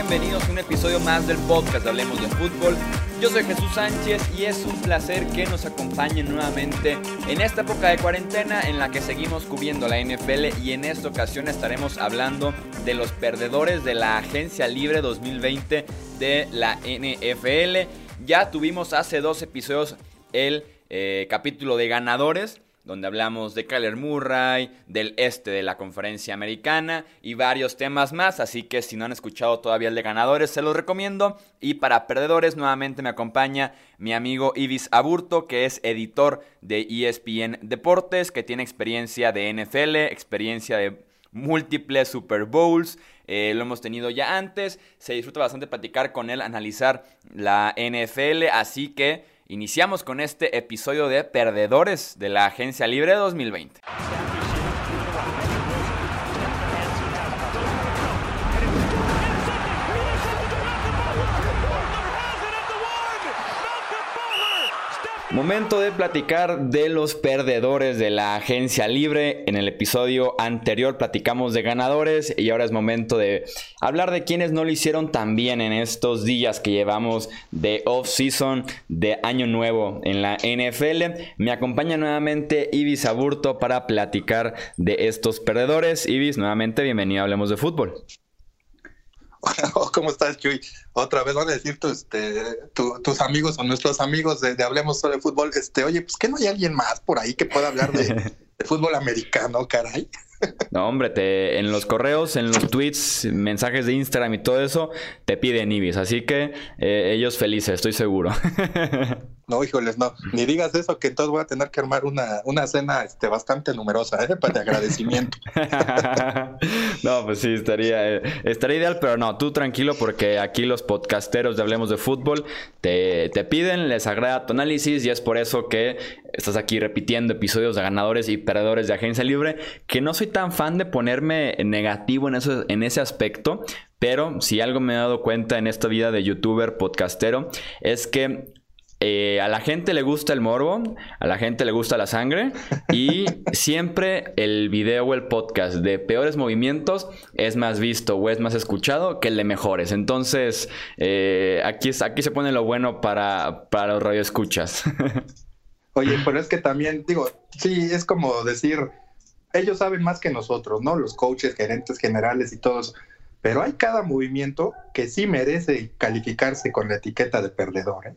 Bienvenidos a un episodio más del podcast Hablemos de Fútbol. Yo soy Jesús Sánchez y es un placer que nos acompañen nuevamente en esta época de cuarentena en la que seguimos cubriendo la NFL y en esta ocasión estaremos hablando de los perdedores de la Agencia Libre 2020 de la NFL. Ya tuvimos hace dos episodios el eh, capítulo de ganadores donde hablamos de Kyler Murray, del este de la conferencia americana y varios temas más, así que si no han escuchado todavía el de ganadores, se los recomiendo. Y para perdedores, nuevamente me acompaña mi amigo Ibis Aburto, que es editor de ESPN Deportes, que tiene experiencia de NFL, experiencia de múltiples Super Bowls. Eh, lo hemos tenido ya antes. Se disfruta bastante platicar con él, analizar la NFL. Así que Iniciamos con este episodio de Perdedores de la Agencia Libre 2020. Momento de platicar de los perdedores de la agencia libre. En el episodio anterior platicamos de ganadores y ahora es momento de hablar de quienes no lo hicieron tan bien en estos días que llevamos de off-season, de año nuevo en la NFL. Me acompaña nuevamente Ibis Aburto para platicar de estos perdedores. Ibis, nuevamente bienvenido a Hablemos de Fútbol. ¿Cómo estás, Chuy? Otra vez van a decir este, tus amigos o nuestros amigos de, Hablemos sobre fútbol, este, oye, pues que no hay alguien más por ahí que pueda hablar de, de fútbol americano, caray. No, hombre, te, en los correos, en los tweets, mensajes de Instagram y todo eso, te piden Ibis. Así que eh, ellos felices, estoy seguro. No, híjoles, no. Ni digas eso, que entonces voy a tener que armar una, una cena este, bastante numerosa, ¿eh? Para agradecimiento. no, pues sí, estaría, eh, estaría ideal, pero no, tú tranquilo, porque aquí los podcasteros de Hablemos de Fútbol te, te piden, les agrada tu análisis y es por eso que estás aquí repitiendo episodios de ganadores y perdedores de Agencia Libre, que no soy tan fan de ponerme negativo en, eso, en ese aspecto, pero si algo me he dado cuenta en esta vida de youtuber podcastero es que eh, a la gente le gusta el morbo, a la gente le gusta la sangre y siempre el video o el podcast de peores movimientos es más visto o es más escuchado que el de mejores. Entonces, eh, aquí, aquí se pone lo bueno para, para los radioescuchas. Oye, pero es que también, digo, sí, es como decir, ellos saben más que nosotros, ¿no? Los coaches, gerentes generales y todos. Pero hay cada movimiento que sí merece calificarse con la etiqueta de perdedor. ¿eh?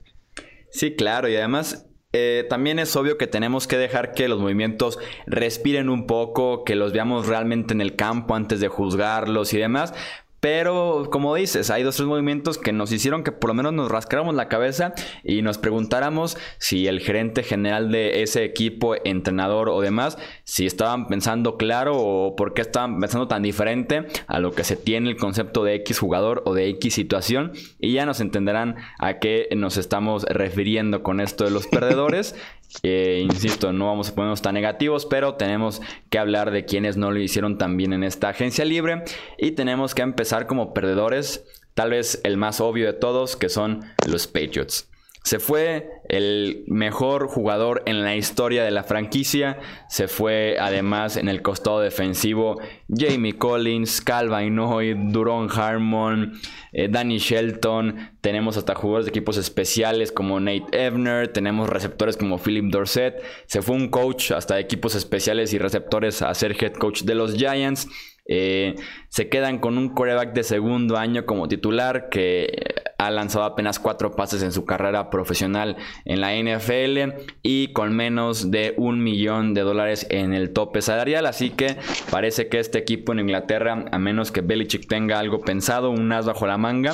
Sí, claro, y además eh, también es obvio que tenemos que dejar que los movimientos respiren un poco, que los veamos realmente en el campo antes de juzgarlos y demás, pero como dices, hay dos tres movimientos que nos hicieron que por lo menos nos rascáramos la cabeza y nos preguntáramos si el gerente general de ese equipo, entrenador o demás, si estaban pensando claro o por qué estaban pensando tan diferente a lo que se tiene el concepto de X jugador o de X situación. Y ya nos entenderán a qué nos estamos refiriendo con esto de los perdedores. Insisto, no vamos a ponernos tan negativos, pero tenemos que hablar de quienes no lo hicieron tan bien en esta agencia libre y tenemos que empezar como perdedores, tal vez el más obvio de todos, que son los Patriots. Se fue el mejor jugador en la historia de la franquicia. Se fue además en el costado defensivo Jamie Collins, Calvin Hoy, Duron Harmon, eh, Danny Shelton. Tenemos hasta jugadores de equipos especiales como Nate Evner. Tenemos receptores como Philip Dorset. Se fue un coach hasta equipos especiales y receptores a ser head coach de los Giants. Eh, se quedan con un quarterback de segundo año como titular que ha lanzado apenas cuatro pases en su carrera profesional en la NFL y con menos de un millón de dólares en el tope salarial. Así que parece que este equipo en Inglaterra, a menos que Belichick tenga algo pensado, un as bajo la manga,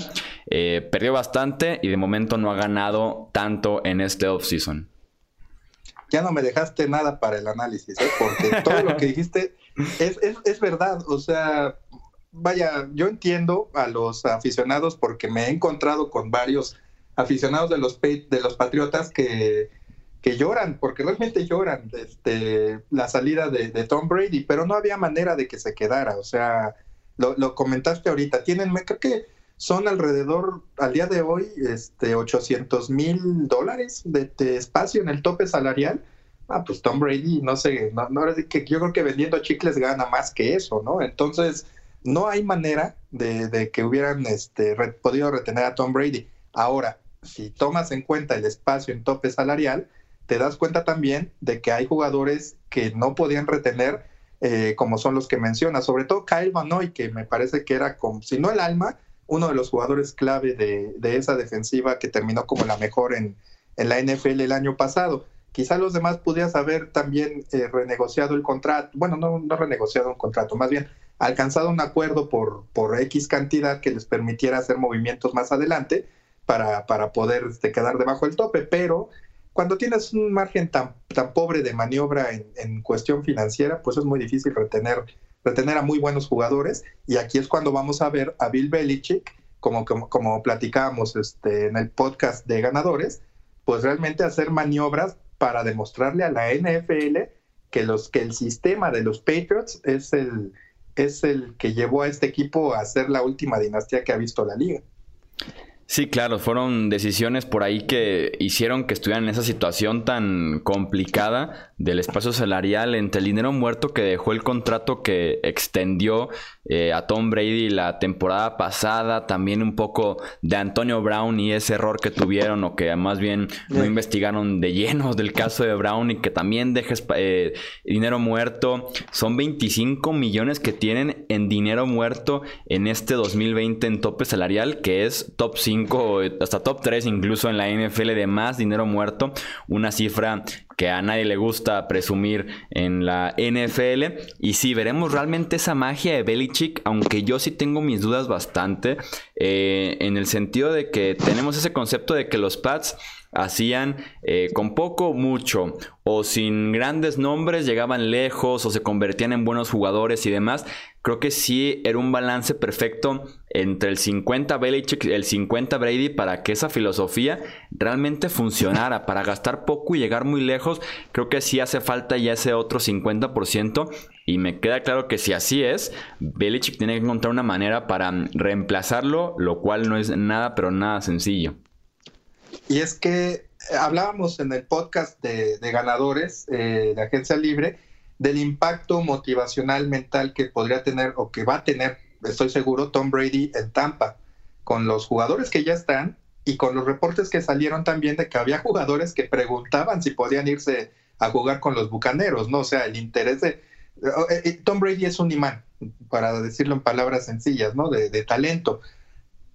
eh, perdió bastante y de momento no ha ganado tanto en este offseason. Ya no me dejaste nada para el análisis, ¿eh? porque todo lo que dijiste es, es verdad. O sea, vaya, yo entiendo a los aficionados porque me he encontrado con varios aficionados de los, de los Patriotas que, que lloran, porque realmente lloran este, la salida de, Tom Brady, pero no había manera de que se quedara. O sea, lo, comentaste ahorita, tienen, creo que son alrededor, al día de hoy, este, 800 mil dólares de, espacio en el tope salarial. Ah, pues Tom Brady, no sé, no, no, yo creo que vendiendo chicles gana más que eso, ¿no? Entonces, no hay manera de, que hubieran este, podido retener a Tom Brady. Ahora, si tomas en cuenta el espacio en tope salarial, te das cuenta también de que hay jugadores que no podían retener, eh, como son los que mencionas, sobre todo Kyle Van Noy, que me parece que era como, si no el alma, uno de los jugadores clave de, esa defensiva que terminó como la mejor en, la NFL el año pasado. Quizá los demás pudieras haber también eh, renegociado el contrato, bueno, no, no renegociado un contrato, más bien alcanzado un acuerdo por, por X cantidad que les permitiera hacer movimientos más adelante para, para poder este, quedar debajo del tope, pero cuando tienes un margen tan, tan pobre de maniobra en, en, cuestión financiera, pues es muy difícil retener, retener a muy buenos jugadores y aquí es cuando vamos a ver a Bill Belichick, como, como, como platicábamos este, en el podcast de ganadores, pues realmente hacer maniobras para demostrarle a la NFL que, los, que el sistema de los Patriots es el, es el que llevó a este equipo a ser la última dinastía que ha visto la liga. Sí, claro, fueron decisiones por ahí que hicieron que estuvieran en esa situación tan complicada del espacio salarial entre el dinero muerto que dejó el contrato que extendió eh, a Tom Brady la temporada pasada, también un poco de Antonio Brown y ese error que tuvieron o que más bien no investigaron de lleno del caso de Brown y que también dejes eh, dinero muerto. Son 25 millones que tienen en dinero muerto en este 2020 en tope salarial, que es top 5 hasta top 3 incluso en la NFL de más dinero muerto, una cifra que a nadie le gusta presumir en la NFL. Y si veremos realmente esa magia de Belichick, aunque yo sí tengo mis dudas bastante, eh, en el sentido de que tenemos ese concepto de que los Pats hacían eh, con poco, mucho, o sin grandes nombres, llegaban lejos o se convertían en buenos jugadores y demás. Creo que sí era un balance perfecto entre el 50 Belichick y el 50 Brady para que esa filosofía realmente funcionara, para gastar poco y llegar muy lejos. Creo que sí hace falta ya ese otro 50% y me queda claro que si así es, Belichick tiene que encontrar una manera para reemplazarlo, lo cual no es nada, pero nada sencillo. Y es que eh, hablábamos en el podcast de, ganadores eh, de Agencia Libre del impacto motivacional mental que podría tener o que va a tener, estoy seguro, Tom Brady en Tampa, con los jugadores que ya están y con los reportes que salieron también de que había jugadores que preguntaban si podían irse a jugar con los Bucaneros, ¿no? O sea, el interés de... Eh, Tom Brady es un imán, para decirlo en palabras sencillas, ¿no? De, talento.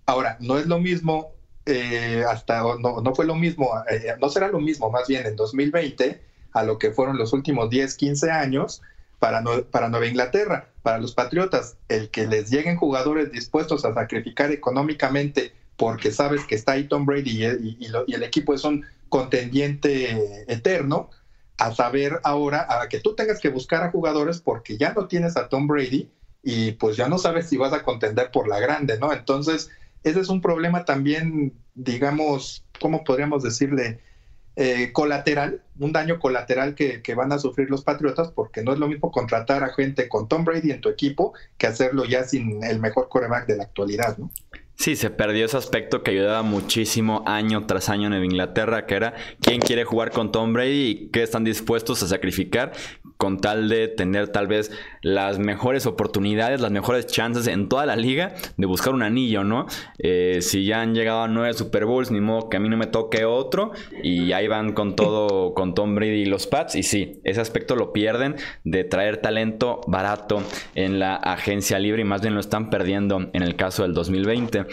Ahora, no es lo mismo eh, hasta no, no, fue lo mismo, eh, no será lo mismo más bien en 2020 a lo que fueron los últimos 10, 15 años para, para Nueva Inglaterra, para los Patriotas, el que les lleguen jugadores dispuestos a sacrificar económicamente porque sabes que está ahí Tom Brady y, y el equipo es un contendiente eterno, a saber ahora a que tú tengas que buscar a jugadores porque ya no tienes a Tom Brady y pues ya no sabes si vas a contender por la grande, ¿no? Entonces, ese es un problema también, digamos, ¿cómo podríamos decirle? Eh, colateral, un daño colateral que, que, van a sufrir los Patriotas, porque no es lo mismo contratar a gente con Tom Brady en tu equipo que hacerlo ya sin el mejor coreback de la actualidad, ¿no? Sí, se perdió ese aspecto que ayudaba muchísimo año tras año en Inglaterra, que era quién quiere jugar con Tom Brady y qué están dispuestos a sacrificar con tal de tener tal vez las mejores oportunidades, las mejores chances en toda la liga de buscar un anillo, ¿no? Eh, si ya han llegado a nueve Super Bowls, ni modo que a mí no me toque otro y ahí van con todo, con Tom Brady y los Pats y sí, ese aspecto lo pierden de traer talento barato en la agencia libre y más bien lo están perdiendo en el caso del 2020.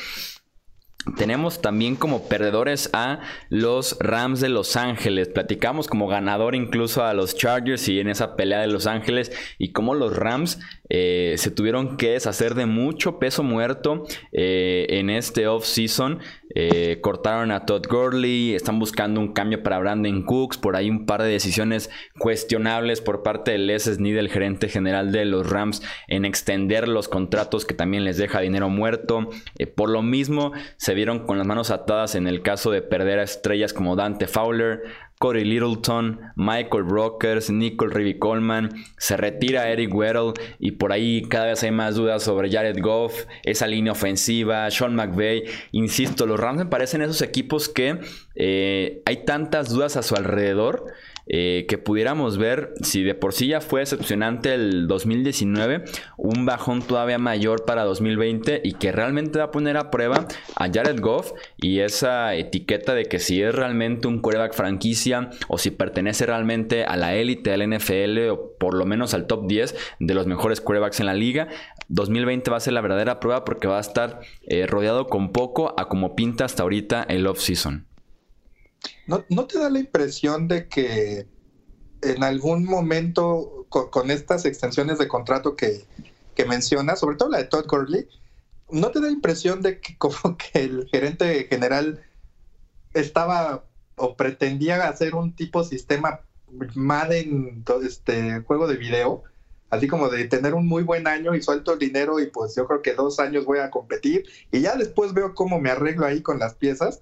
Tenemos también como perdedores a los Rams de Los Ángeles. Platicamos como ganador incluso a los Chargers y en esa pelea de Los Ángeles y cómo los Rams eh, se tuvieron que deshacer de mucho peso muerto eh, en este off-season. Eh, cortaron a Todd Gurley, están buscando un cambio para Brandon Cooks, por ahí un par de decisiones cuestionables por parte de Les Snead, el gerente general de los Rams, en extender los contratos que también les deja dinero muerto. por lo mismo, se vieron con las manos atadas en el caso de perder a estrellas como Dante Fowler, Corey Littleton, Michael Brokers, Nicole Rivy Coleman, se retira Eric Weddle y por ahí cada vez hay más dudas sobre Jared Goff, esa línea ofensiva, Sean McVay. Insisto, los Rams me parecen esos equipos que eh, hay tantas dudas a su alrededor eh, que pudiéramos ver, si de por sí ya fue decepcionante el 2019, un bajón todavía mayor para 2020 y que realmente va a poner a prueba a Jared Goff y esa etiqueta de que si es realmente un quarterback franquicia o si pertenece realmente a la élite del NFL o por lo menos al top 10 de los mejores quarterbacks en la liga. 2020 va a ser la verdadera prueba porque va a estar eh, rodeado con poco a como pinta hasta ahorita el off-season. ¿No, te da la impresión de que en algún momento con, estas extensiones de contrato que, que mencionas, sobre todo la de Todd Gurley, ¿no te da la impresión de que como que el gerente general estaba o pretendía hacer un tipo sistema Madden, este juego de video, así como de tener un muy buen año y suelto el dinero y pues yo creo que dos años voy a competir y ya después veo cómo me arreglo ahí con las piezas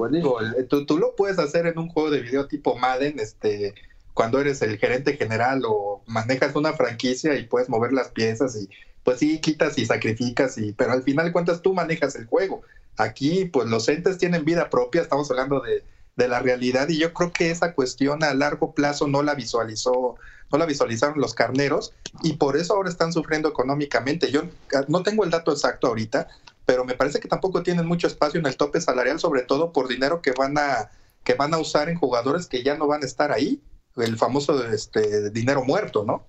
pues digo, tú, tú, lo puedes hacer en un juego de video tipo Madden, este, cuando eres el gerente general o manejas una franquicia y puedes mover las piezas y pues sí, quitas y sacrificas, y, pero al final cuentas tú manejas el juego. Aquí, pues los entes tienen vida propia, estamos hablando de, de la realidad y yo creo que esa cuestión a largo plazo no la visualizó, no la visualizaron los carneros y por eso ahora están sufriendo económicamente. Yo no tengo el dato exacto ahorita, pero me parece que tampoco tienen mucho espacio en el tope salarial, sobre todo por dinero que van a, que van a usar en jugadores que ya no van a estar ahí, el famoso este, dinero muerto, ¿no?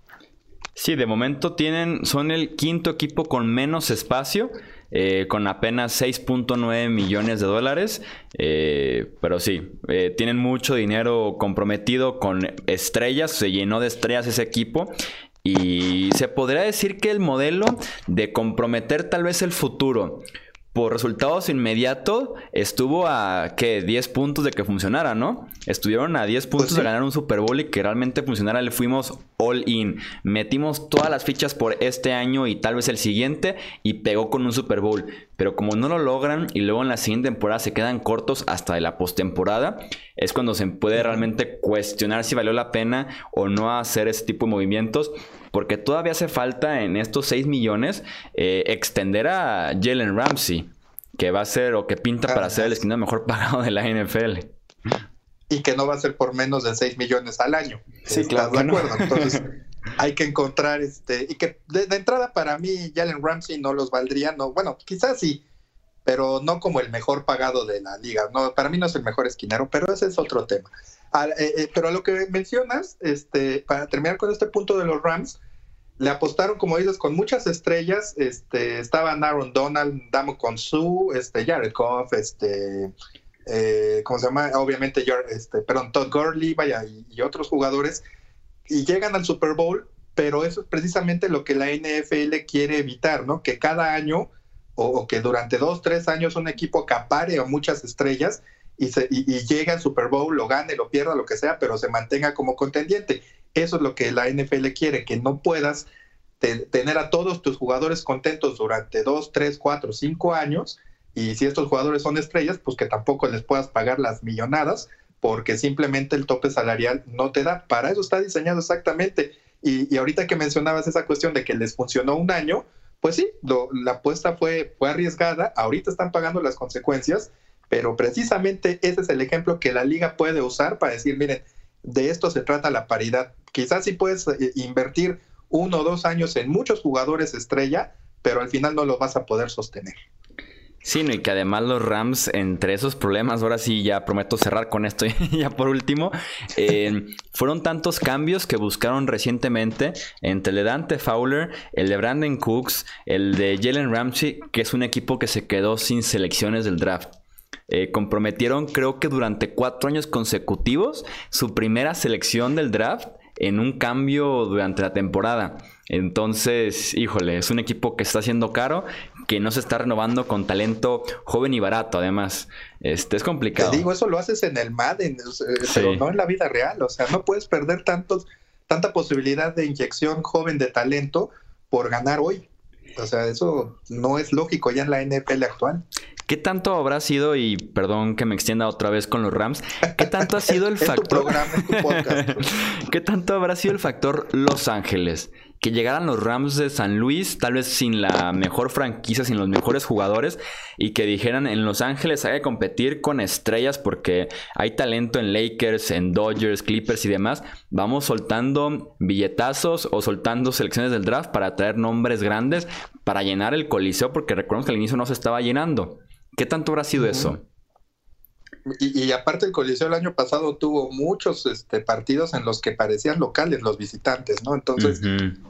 Sí, de momento tienen, son el quinto equipo con menos espacio, eh, con apenas 6.9 millones de dólares, eh, pero sí, eh, tienen mucho dinero comprometido con estrellas, se llenó de estrellas ese equipo y se podría decir que el modelo de comprometer tal vez el futuro por resultados inmediatos estuvo a ¿qué? 10 puntos de que funcionara, ¿no? Estuvieron a 10 puntos pues de ganar un Super Bowl y que realmente funcionara, le fuimos all in. Metimos todas las fichas por este año y tal vez el siguiente y pegó con un Super Bowl. Pero como no lo logran y luego en la siguiente temporada se quedan cortos hasta de la postemporada, es cuando se puede realmente cuestionar si valió la pena o no hacer ese tipo de movimientos porque todavía hace falta en estos 6 millones eh, extender a Jalen Ramsey, que va a ser o que pinta para ser el esquina mejor pagado de la NFL. Y que no va a ser por menos de 6 millones al año. Sí, claro. De acuerdo. Entonces, hay que encontrar este. Y que de, entrada, para mí, Jalen Ramsey no los valdría. No, bueno, quizás sí, pero no como el mejor pagado de la liga. No, para mí no es el mejor esquinero, pero ese es otro tema. Eh, eh, pero a lo que mencionas, este, para terminar con este punto de los Rams, le apostaron, como dices, con muchas estrellas. Este, estaban Aaron Donald, Damo Su, este, Jared Goff, este, eh, ¿cómo se llama? Obviamente, este, perdón, Todd Gurley, vaya, y, otros jugadores. Y llegan al Super Bowl, pero eso es precisamente lo que la NFL quiere evitar, ¿no? Que cada año o, que durante dos, tres años un equipo acapare a muchas estrellas y, se, y, llega al Super Bowl, lo gane, lo pierda, lo que sea, pero se mantenga como contendiente. Eso es lo que la NFL quiere, que no puedas tener a todos tus jugadores contentos durante dos, tres, cuatro, cinco años. Y si estos jugadores son estrellas, pues que tampoco les puedas pagar las millonadas, porque simplemente el tope salarial no te da. Para eso está diseñado exactamente. Y, ahorita que mencionabas esa cuestión de que les funcionó un año, pues sí, la apuesta fue, fue arriesgada. Ahorita están pagando las consecuencias pero precisamente ese es el ejemplo que la liga puede usar para decir, miren, de esto se trata la paridad. Quizás sí puedes eh, invertir uno o dos años en muchos jugadores estrella, pero al final no lo vas a poder sostener. Sí, y que además los Rams, entre esos problemas, ahora sí ya prometo cerrar con esto ya por último, eh, fueron tantos cambios que buscaron recientemente entre el de Dante Fowler, el de Brandon Cooks, el de Jalen Ramsey, que es un equipo que se quedó sin selecciones del draft. Eh, comprometieron creo que durante cuatro años consecutivos su primera selección del draft en un cambio durante la temporada. Entonces, híjole, es un equipo que está haciendo caro, que no se está renovando con talento joven y barato, además. Este es complicado. Te digo, eso lo haces en el Madden, pero no en la vida real. O sea, no puedes perder tantos, tanta posibilidad de inyección joven de talento por ganar hoy. O sea, eso no es lógico ya en la NFL actual. ¿Qué tanto habrá sido, y perdón que me extienda otra vez con los Rams, qué tanto ha sido el factor... ¿Qué tanto habrá sido el factor Los Ángeles? que llegaran los Rams de San Luis, tal vez sin la mejor franquicia, sin los mejores jugadores, y que dijeran en Los Ángeles hay que competir con estrellas porque hay talento en Lakers, en Dodgers, Clippers y demás. Vamos soltando billetazos o soltando selecciones del draft para traer nombres grandes para llenar el coliseo, porque recuerdo que al inicio no se estaba llenando. ¿Qué tanto habrá sido eso? Y, aparte el Coliseo el año pasado tuvo muchos este, partidos en los que parecían locales los visitantes, ¿no? Entonces,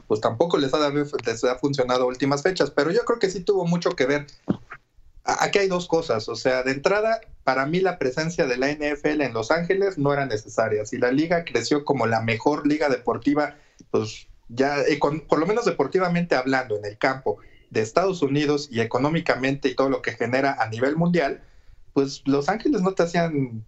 pues tampoco les ha, les ha funcionado últimas fechas, pero yo creo que sí tuvo mucho que ver. Aquí hay dos cosas, o sea, de entrada, para mí la presencia de la NFL en Los Ángeles no era necesaria. Si la liga creció como la mejor liga deportiva, pues ya, eh, por lo menos deportivamente hablando, en el campo de Estados Unidos y económicamente y todo lo que genera a nivel mundial, pues Los Ángeles no te hacían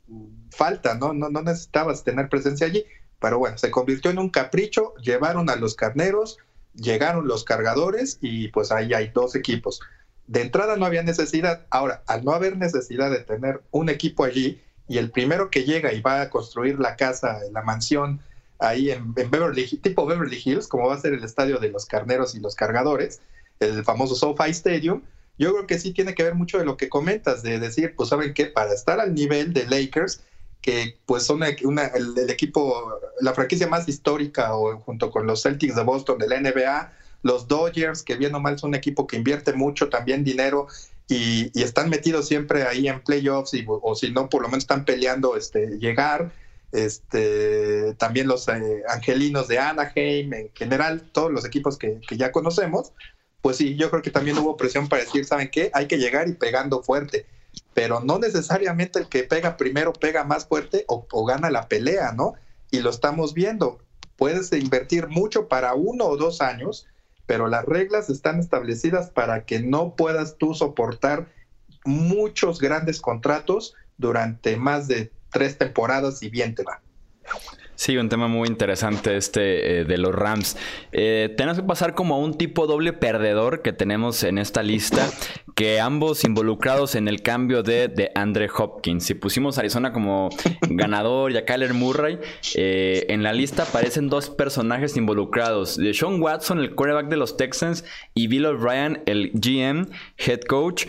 falta, ¿no? No, necesitabas tener presencia allí. Pero bueno, se convirtió en un capricho, llevaron a los carneros, llegaron los cargadores y pues ahí hay dos equipos. De entrada no había necesidad. Ahora, al no haber necesidad de tener un equipo allí y el primero que llega y va a construir la casa, la mansión ahí en, en Beverly, tipo Beverly Hills, como va a ser el estadio de los carneros y los cargadores, el famoso SoFi Stadium, yo creo que sí tiene que ver mucho de lo que comentas, de decir, pues saben que para estar al nivel de Lakers, que pues son una, el, equipo, la franquicia más histórica o junto con los Celtics de Boston de la NBA, los Dodgers, que bien o mal son un equipo que invierte mucho también dinero y, están metidos siempre ahí en playoffs y, o si no, por lo menos están peleando este, llegar. Este, también los eh, angelinos de Anaheim, en general, todos los equipos que ya conocemos, pues sí, yo creo que también hubo presión para decir, ¿saben qué? Hay que llegar y pegando fuerte, pero no necesariamente el que pega primero pega más fuerte o, gana la pelea, ¿no? Y lo estamos viendo. Puedes invertir mucho para uno o dos años, pero las reglas están establecidas para que no puedas tú soportar muchos grandes contratos durante más de tres temporadas y bien te va. Sí, un tema muy interesante este eh, de los Rams. Eh, tenemos que pasar como a un tipo doble perdedor que tenemos en esta lista, que ambos involucrados en el cambio de, de Andre Hopkins. Si pusimos a Arizona como ganador y a Kyler Murray, eh, en la lista aparecen dos personajes involucrados. De Sean Watson, el quarterback de los Texans, y Bill O'Brien, el GM, head coach,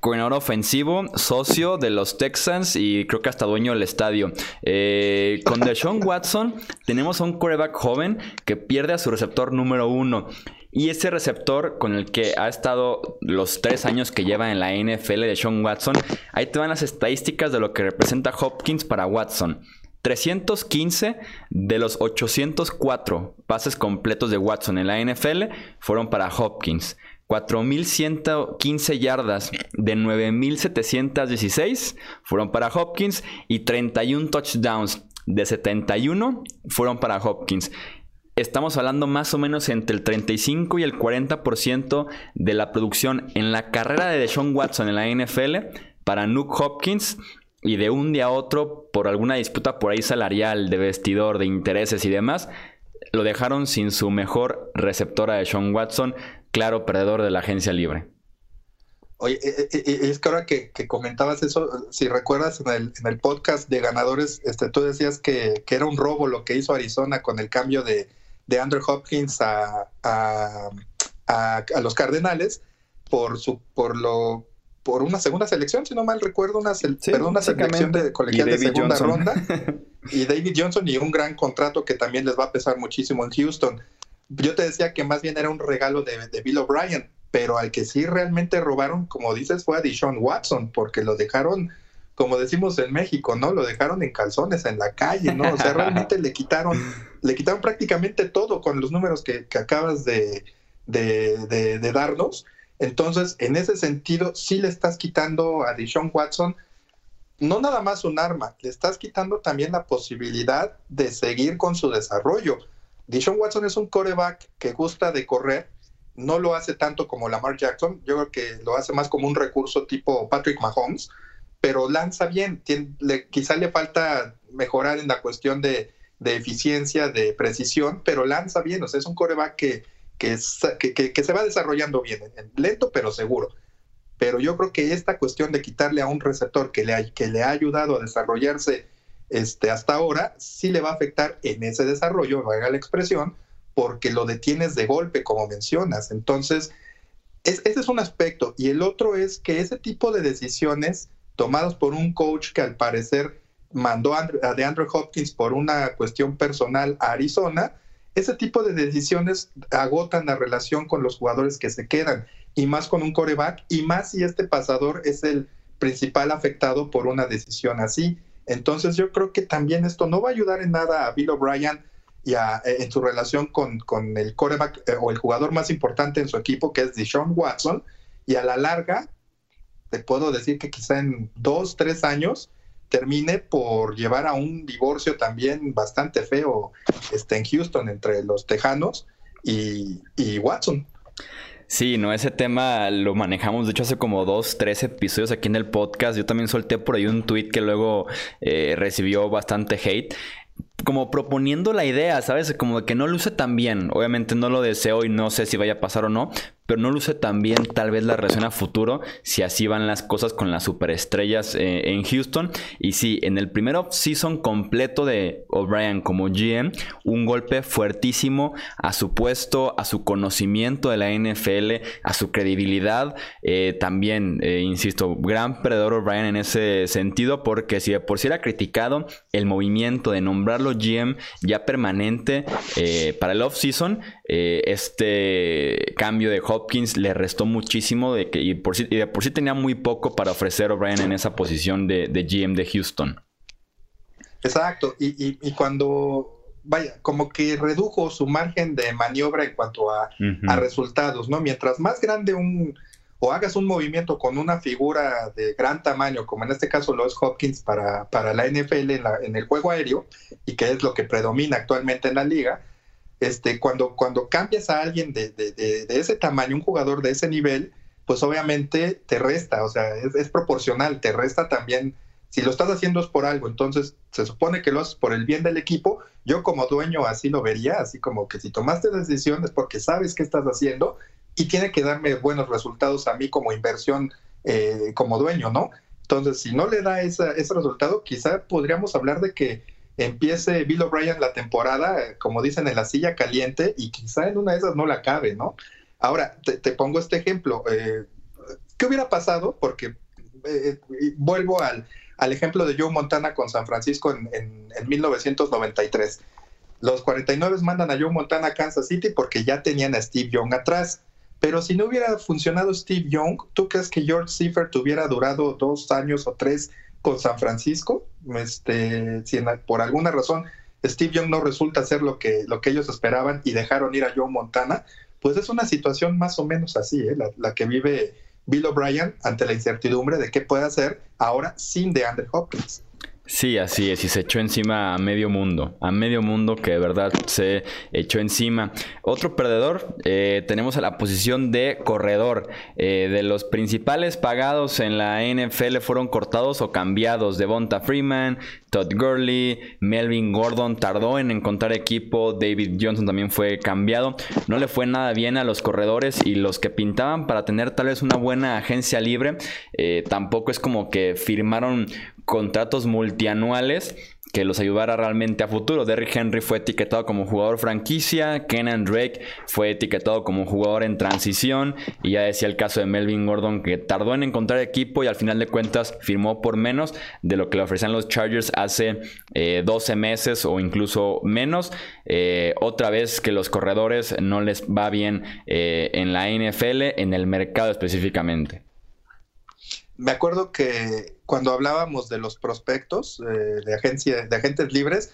coordinador ofensivo, socio de los Texans y creo que hasta dueño del estadio. Eh, con Deshaun Watson tenemos a un quarterback joven que pierde a su receptor número uno. Y ese receptor con el que ha estado los tres años que lleva en la NFL de Sean Watson, ahí te van las estadísticas de lo que representa Hopkins para Watson. 315 de los 804 pases completos de Watson en la NFL fueron para Hopkins. 4.115 yardas de 9.716 fueron para Hopkins y 31 touchdowns de 71 fueron para Hopkins. Estamos hablando más o menos entre el 35 y el 40% de la producción en la carrera de Deshaun Watson en la NFL para Nuke Hopkins y de un día a otro por alguna disputa por ahí salarial, de vestidor, de intereses y demás, lo dejaron sin su mejor receptora de Sean Watson claro perdedor de la agencia libre. Oye, eh, eh, eh, es que ahora que, comentabas eso, si recuerdas en el, en el, podcast de ganadores, este, tú decías que, era un robo lo que hizo Arizona con el cambio de, de Andrew Hopkins a, a, los Cardenales por su por lo por una segunda selección, si no mal recuerdo, una, una selección de colegial de segunda ronda y David Johnson y un gran contrato que también les va a pesar muchísimo en Houston. Yo te decía que más bien era un regalo de, Bill O'Brien, pero al que sí realmente robaron, como dices, fue a Deshaun Watson, porque lo dejaron, como decimos en México, ¿no? Lo dejaron en calzones, en la calle, ¿no? O sea, realmente le quitaron, le quitaron prácticamente todo con los números que, acabas de, de, de, darnos. Entonces, en ese sentido, sí le estás quitando a Deshaun Watson no nada más un arma, le estás quitando también la posibilidad de seguir con su desarrollo. Dishon Watson es un coreback que gusta de correr, no lo hace tanto como Lamar Jackson, yo creo que lo hace más como un recurso tipo Patrick Mahomes, pero lanza bien, quizá le falta mejorar en la cuestión de, eficiencia, de precisión, pero lanza bien, o sea, es un coreback que, se va desarrollando bien, lento pero seguro. Pero yo creo que esta cuestión de quitarle a un receptor le que le ha ayudado a desarrollarse este, hasta ahora sí le va a afectar en ese desarrollo, valga la expresión, porque lo detienes de golpe, como mencionas. Entonces, ese es un aspecto. Y el otro es que ese tipo de decisiones tomadas por un coach que al parecer mandó a de Andrew Hopkins por una cuestión personal a Arizona, ese tipo de decisiones agotan la relación con los jugadores que se quedan, y más con un coreback, y más si este pasador es el principal afectado por una decisión así. Entonces yo creo que también esto no va a ayudar en nada a Bill O'Brien y eh, en su relación con, con el coreback eh, o el jugador más importante en su equipo, que es Deshaun Watson, y a la larga, te puedo decir que quizá en dos, tres años, termine por llevar a un divorcio también bastante feo este, en Houston entre los Tejanos y, y Watson. Sí, no, ese tema lo manejamos, de hecho, hace como dos, tres episodios aquí en el podcast. Yo también solté por ahí un tweet que luego eh, recibió bastante hate como proponiendo la idea, ¿sabes? Como que no luce tan bien. Obviamente no lo deseo y no sé si vaya a pasar o no, pero no luce tan bien tal vez la relación a futuro si así van las cosas con las superestrellas eh, en Houston. Y sí, en el primer off-season completo de O'Brien como GM, un golpe fuertísimo a su puesto, a su conocimiento de la NFL, a su credibilidad. Eh, también, eh, insisto, gran perdedor O'Brien en ese sentido, porque si de por sí era criticado el movimiento de nombrarlo GM ya permanente para el off-season, este cambio de Hopkins le restó muchísimo de que, y, por sí, de por sí tenía muy poco para ofrecer O'Brien en esa posición de, GM de Houston. Exacto, y, cuando, vaya, como que redujo su margen de maniobra en cuanto a, resultados, ¿no? Mientras más grande un, o hagas un movimiento con una figura de gran tamaño, como en este caso lo es Hopkins para, para la NFL en, en el juego aéreo, y que es lo que predomina actualmente en la liga, este, cuando, cuando cambias a alguien de, ese tamaño, un jugador de ese nivel, pues obviamente te resta, o sea, es, proporcional, te resta también, si lo estás haciendo es por algo, entonces se supone que lo haces por el bien del equipo, yo como dueño así lo vería, así como que si tomaste decisiones porque sabes qué estás haciendo y tiene que darme buenos resultados a mí como inversión, eh, como dueño, ¿no? Entonces, si no le da ese resultado, quizá podríamos hablar de que empiece Bill O'Brien la temporada, como dicen, en la silla caliente y quizá en una de esas no la cabe, ¿no? Ahora, te, pongo este ejemplo. Eh, ¿Qué hubiera pasado? Porque eh, vuelvo al, al, ejemplo de Joe Montana con San Francisco en, en, 1993. Los 49 mandan a Joe Montana a Kansas City porque ya tenían a Steve Young atrás. Pero si no hubiera funcionado Steve Young, ¿tú crees que George Seifert hubiera durado dos años o tres con San Francisco. Este, si por alguna razón Steve Young no resulta ser lo que, lo que ellos esperaban y dejaron ir a Joe Montana, pues es una situación más o menos así, ¿eh? la, que vive Bill O'Brien ante la incertidumbre de qué puede hacer ahora sin DeAndre Hopkins. Sí, así es, y se echó encima a medio mundo, a medio mundo que de verdad se echó encima. Otro perdedor, eh, tenemos a la posición de corredor. Eh, de los principales pagados en la NFL fueron cortados o cambiados. Devonta Freeman, Todd Gurley, Melvin Gordon tardó en encontrar equipo, David Johnson también fue cambiado. No le fue nada bien a los corredores y los que pintaban para tener tal vez una buena agencia libre, eh, tampoco es como que firmaron contratos multianuales que los ayudara realmente a futuro. Derrick Henry fue etiquetado como jugador franquicia, Kenan Drake fue etiquetado como jugador en transición y ya decía el caso de Melvin Gordon que tardó en encontrar equipo y al final de cuentas firmó por menos de lo que le ofrecían los Chargers hace 12 eh, meses o incluso menos. Eh, otra vez que los corredores no les va bien eh, en la NFL, en el mercado específicamente me acuerdo que cuando hablábamos de los prospectos eh, de agencia, de agentes libres,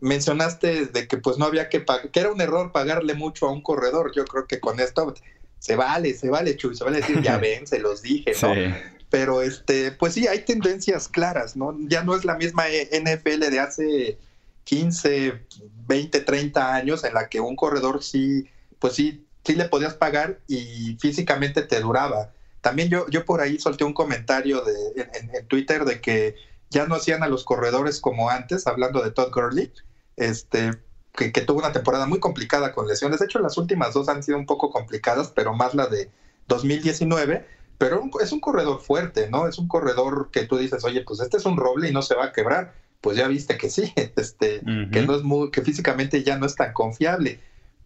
mencionaste de que pues no había que pagar, que era un error pagarle mucho a un corredor. Yo creo que con esto se vale, se vale, Chuy, se vale decir, ya ven, se los dije, ¿no? Pero este, pues sí, hay tendencias claras, ¿no? Ya no es la misma NFL de hace 15, 20, 30 años en la que un corredor sí, pues sí, sí le podías pagar y físicamente te duraba también yo, yo por ahí solté un comentario de, en, Twitter de que ya no hacían a los corredores como antes, hablando de Todd Gurley, este, que, tuvo una temporada muy complicada con lesiones. De hecho, las últimas dos han sido un poco complicadas, pero más la de 2019. Pero es un corredor fuerte, ¿no? Es un corredor que tú dices, oye, pues este es un roble y no se va a quebrar. Pues ya viste que sí, este, que no es muy, que físicamente ya no es tan confiable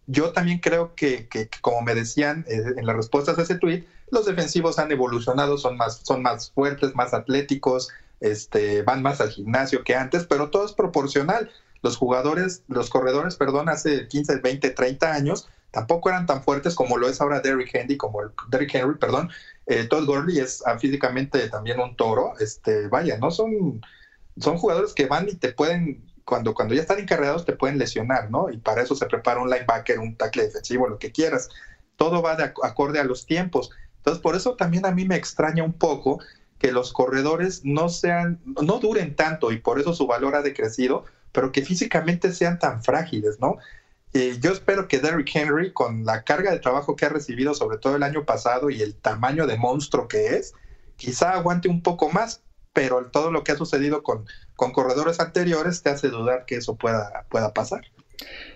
yo también creo que, que, como me decían eh, en las respuestas a ese tweet, los defensivos han evolucionado, son más, son más fuertes, más atléticos, este, van más al gimnasio que antes, pero todo es proporcional. Los jugadores, los corredores, perdón, hace 15, 20, 30 años, tampoco eran tan fuertes como lo es ahora Derrick Henry, como el, Derrick Henry, perdón. Eh, Todd Gurley es ah, físicamente también un toro. Este, vaya, no son, son jugadores que van y te pueden cuando, cuando ya están encarregados te pueden lesionar, ¿no? Y para eso se prepara un linebacker, un tackle defensivo, lo que quieras. Todo va de acorde a los tiempos. Entonces, por eso también a mí me extraña un poco que los corredores no sean, no duren tanto y por eso su valor ha decrecido, pero que físicamente sean tan frágiles, ¿no? Eh, yo espero que Derrick Henry, con la carga de trabajo que ha recibido, sobre todo el año pasado, y el tamaño de monstruo que es, quizá aguante un poco más, pero todo lo que ha sucedido con, con corredores anteriores te hace dudar que eso pueda, pueda pasar.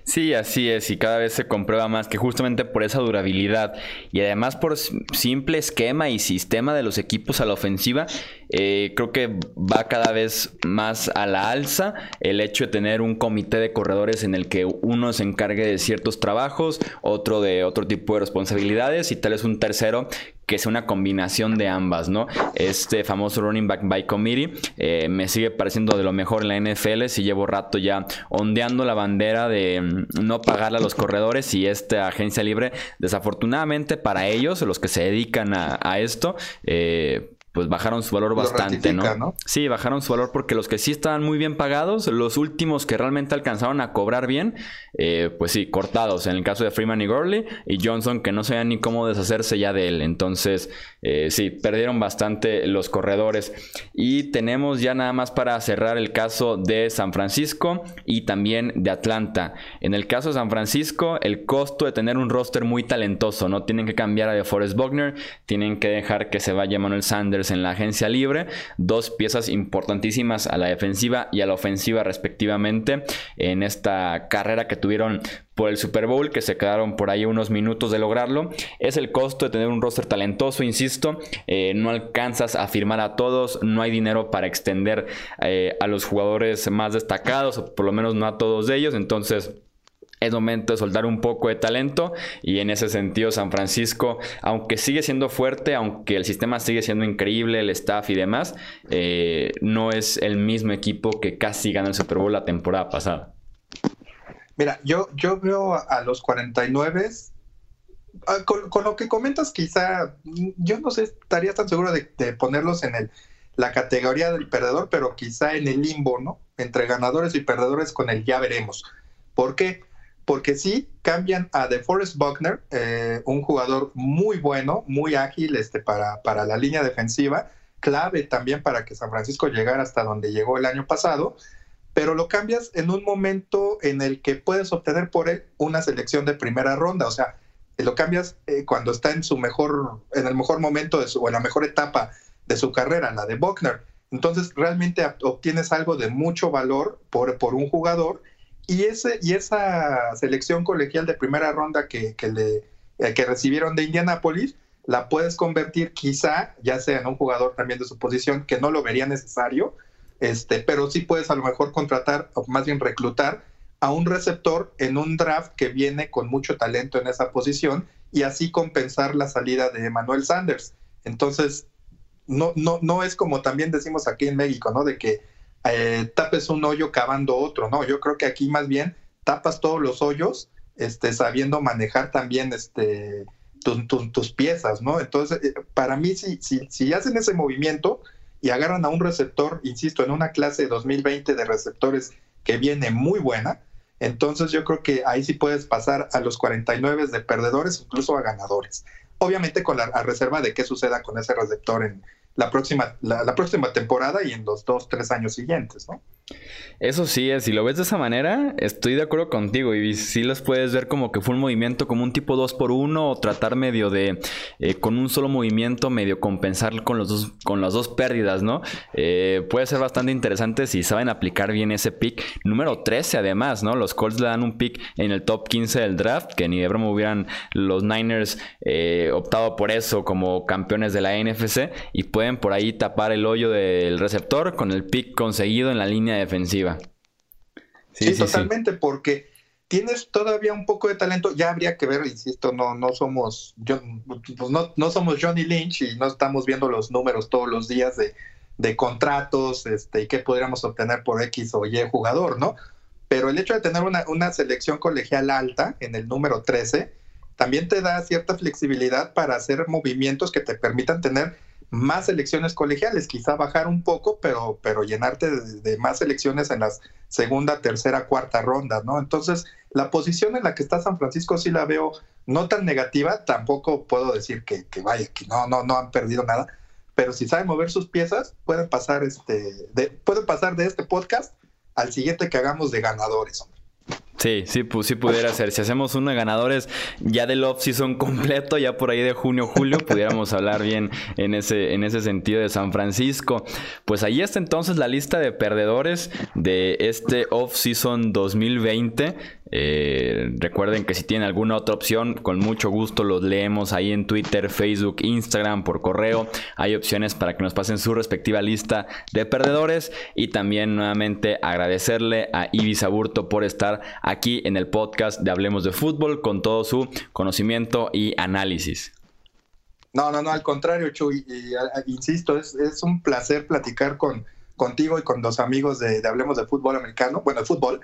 Sí, así es, y cada vez se comprueba más que justamente por esa durabilidad y además por simple esquema y sistema de los equipos a la ofensiva, eh, creo que va cada vez más a la alza el hecho de tener un comité de corredores en el que uno se encargue de ciertos trabajos, otro de otro tipo de responsabilidades y tal vez un tercero que sea una combinación de ambas, ¿no? Este famoso running back by committee eh, me sigue pareciendo de lo mejor en la NFL. Si llevo rato ya ondeando la bandera de no pagarle a los corredores y esta agencia libre, desafortunadamente para ellos, los que se dedican a, a esto, eh, pues bajaron su valor bastante, ¿no? Sí, bajaron su valor porque los que sí estaban muy bien pagados, los últimos que realmente alcanzaron a cobrar bien, eh, pues sí, cortados. En el caso de Freeman y Gurley y Johnson, que no sabían ni cómo deshacerse ya de él. Entonces, eh, sí, perdieron bastante los corredores. Y tenemos ya nada más para cerrar el caso de San Francisco y también de Atlanta. En el caso de San Francisco, el costo de tener un roster muy talentoso, ¿no? Tienen que cambiar a DeForest Buckner, tienen que dejar que se vaya Manuel Sanders en la agencia libre, dos piezas importantísimas a la defensiva y a la ofensiva respectivamente en esta carrera que tuvieron por el Super Bowl, que se quedaron por ahí unos minutos de lograrlo. Es el costo de tener un roster talentoso, insisto, eh, no alcanzas a firmar a todos, no hay dinero para extender eh, a los jugadores más destacados, o por lo menos no a todos ellos, entonces es momento de soltar un poco de talento y en ese sentido San Francisco, aunque sigue siendo fuerte, aunque el sistema sigue siendo increíble, el staff y demás, eh, no es el mismo equipo que casi gana el Super Bowl la temporada pasada. Mira, yo, yo veo a los 49 ah, con, con, lo que comentas, quizá yo no sé, estaría tan seguro de, de ponerlos en el, la categoría del perdedor, pero quizá en el limbo, ¿no? Entre ganadores y perdedores con el ya veremos. ¿Por qué? Porque sí cambian a DeForest Buckner, eh, un jugador muy bueno, muy ágil este, para, para la línea defensiva, clave también para que San Francisco llegara hasta donde llegó el año pasado, pero lo cambias en un momento en el que puedes obtener por él una selección de primera ronda, o sea, lo cambias eh, cuando está en su mejor, en el mejor momento de su, o en la mejor etapa de su carrera, la de Buckner. Entonces realmente obtienes algo de mucho valor por, por un jugador y, ese, y esa selección colegial de primera ronda que, que, le, eh, recibieron de Indianapolis, la puedes convertir quizá, ya sea en un jugador también de su posición, que no lo vería necesario, este, pero sí puedes a lo mejor contratar, o más bien reclutar, a un receptor en un draft que viene con mucho talento en esa posición y así compensar la salida de Manuel Sanders. Entonces, no, no, no es como también decimos aquí en México, ¿no? De que eh, tapes un hoyo cavando otro, ¿no? Yo creo que aquí más bien tapas todos los hoyos, este, sabiendo manejar también este, tus piezas, ¿no? Entonces, eh, para mí, si, si, si hacen ese movimiento y agarran a un receptor, insisto, en una clase 2020 de receptores que viene muy buena, entonces yo creo que ahí sí puedes pasar a los 49 de perdedores, incluso a ganadores. Obviamente con la reserva de qué suceda con ese receptor en, la próxima, la, próxima temporada y en los dos, tres años siguientes, ¿no? Eso sí, si lo ves de esa manera, estoy de acuerdo contigo y sí los puedes ver como que fue un movimiento como un tipo 2 por 1 o tratar medio de, eh, con un solo movimiento, medio compensar con, los dos, con las dos pérdidas, ¿no? Eh, puede ser bastante interesante si saben aplicar bien ese pick. Número 13 además, ¿no? Los Colts le dan un pick en el top 15 del draft, que ni de broma hubieran los Niners eh, optado por eso como campeones de la NFC y puede pueden por ahí tapar el hoyo del receptor con el pick conseguido en la línea defensiva. Sí, totalmente, porque tienes todavía un poco de talento, ya habría que ver, insisto, no, no somos, yo, pues no, no somos Johnny Lynch y no estamos viendo los números todos los días de, de contratos este, y qué podríamos obtener por X o Y jugador, ¿no? Pero el hecho de tener una, una selección colegial alta en el número 13 también te da cierta flexibilidad para hacer movimientos que te permitan tener más elecciones colegiales, quizá bajar un poco, pero, pero llenarte de, más elecciones en las segunda, tercera, cuarta ronda, ¿no? Entonces, la posición en la que está San Francisco sí la veo no tan negativa, tampoco puedo decir que, vaya, que no, no, no han perdido nada, pero si saben mover sus piezas, pueden pasar este, de, pueden pasar de este podcast al siguiente que hagamos de ganadores, hombre. Sí, sí, pues sí pudiera ser. Si hacemos uno de ganadores ya del off-season completo, ya por ahí de junio, julio, pudiéramos hablar bien en ese, en ese sentido de San Francisco. Pues ahí está entonces la lista de perdedores de este off-season 2020. Eh, recuerden que si tienen alguna otra opción, con mucho gusto los leemos ahí en Twitter, Facebook, Instagram, por correo. Hay opciones para que nos pasen su respectiva lista de perdedores. Y también nuevamente agradecerle a Ibis Aburto por estar aquí en el podcast de Hablemos de Fútbol con todo su conocimiento y análisis. No, no, no, al contrario, Chuy. insisto, es, un placer platicar con, contigo y con los amigos de, de Hablemos de Fútbol Americano, bueno, de fútbol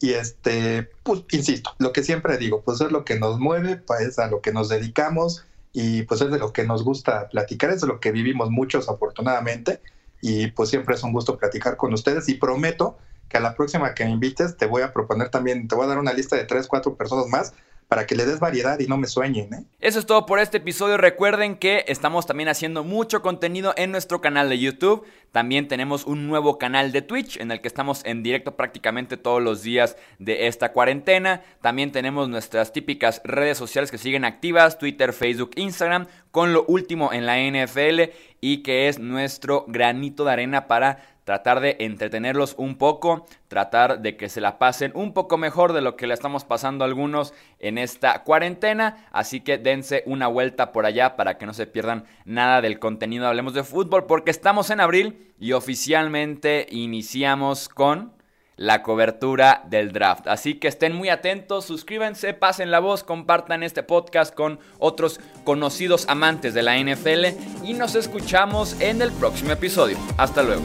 y este, pues, insisto, lo que siempre digo, pues es lo que nos mueve, pues a lo que nos dedicamos y pues es de lo que nos gusta platicar, es de lo que vivimos muchos afortunadamente y pues siempre es un gusto platicar con ustedes y prometo que a la próxima que me invites te voy a proponer también, te voy a dar una lista de tres, cuatro personas más para que le des variedad y no me sueñen. ¿eh? Eso es todo por este episodio. Recuerden que estamos también haciendo mucho contenido en nuestro canal de YouTube. También tenemos un nuevo canal de Twitch en el que estamos en directo prácticamente todos los días de esta cuarentena. También tenemos nuestras típicas redes sociales que siguen activas, Twitter, Facebook, Instagram, con lo último en la NFL y que es nuestro granito de arena para tratar de entretenerlos un poco, tratar de que se la pasen un poco mejor de lo que le estamos pasando a algunos en esta cuarentena. Así que dense una vuelta por allá para que no se pierdan nada del contenido. Hablemos de fútbol porque estamos en abril y oficialmente iniciamos con la cobertura del draft. Así que estén muy atentos, suscríbanse, pasen la voz, compartan este podcast con otros conocidos amantes de la NFL y nos escuchamos en el próximo episodio. Hasta luego.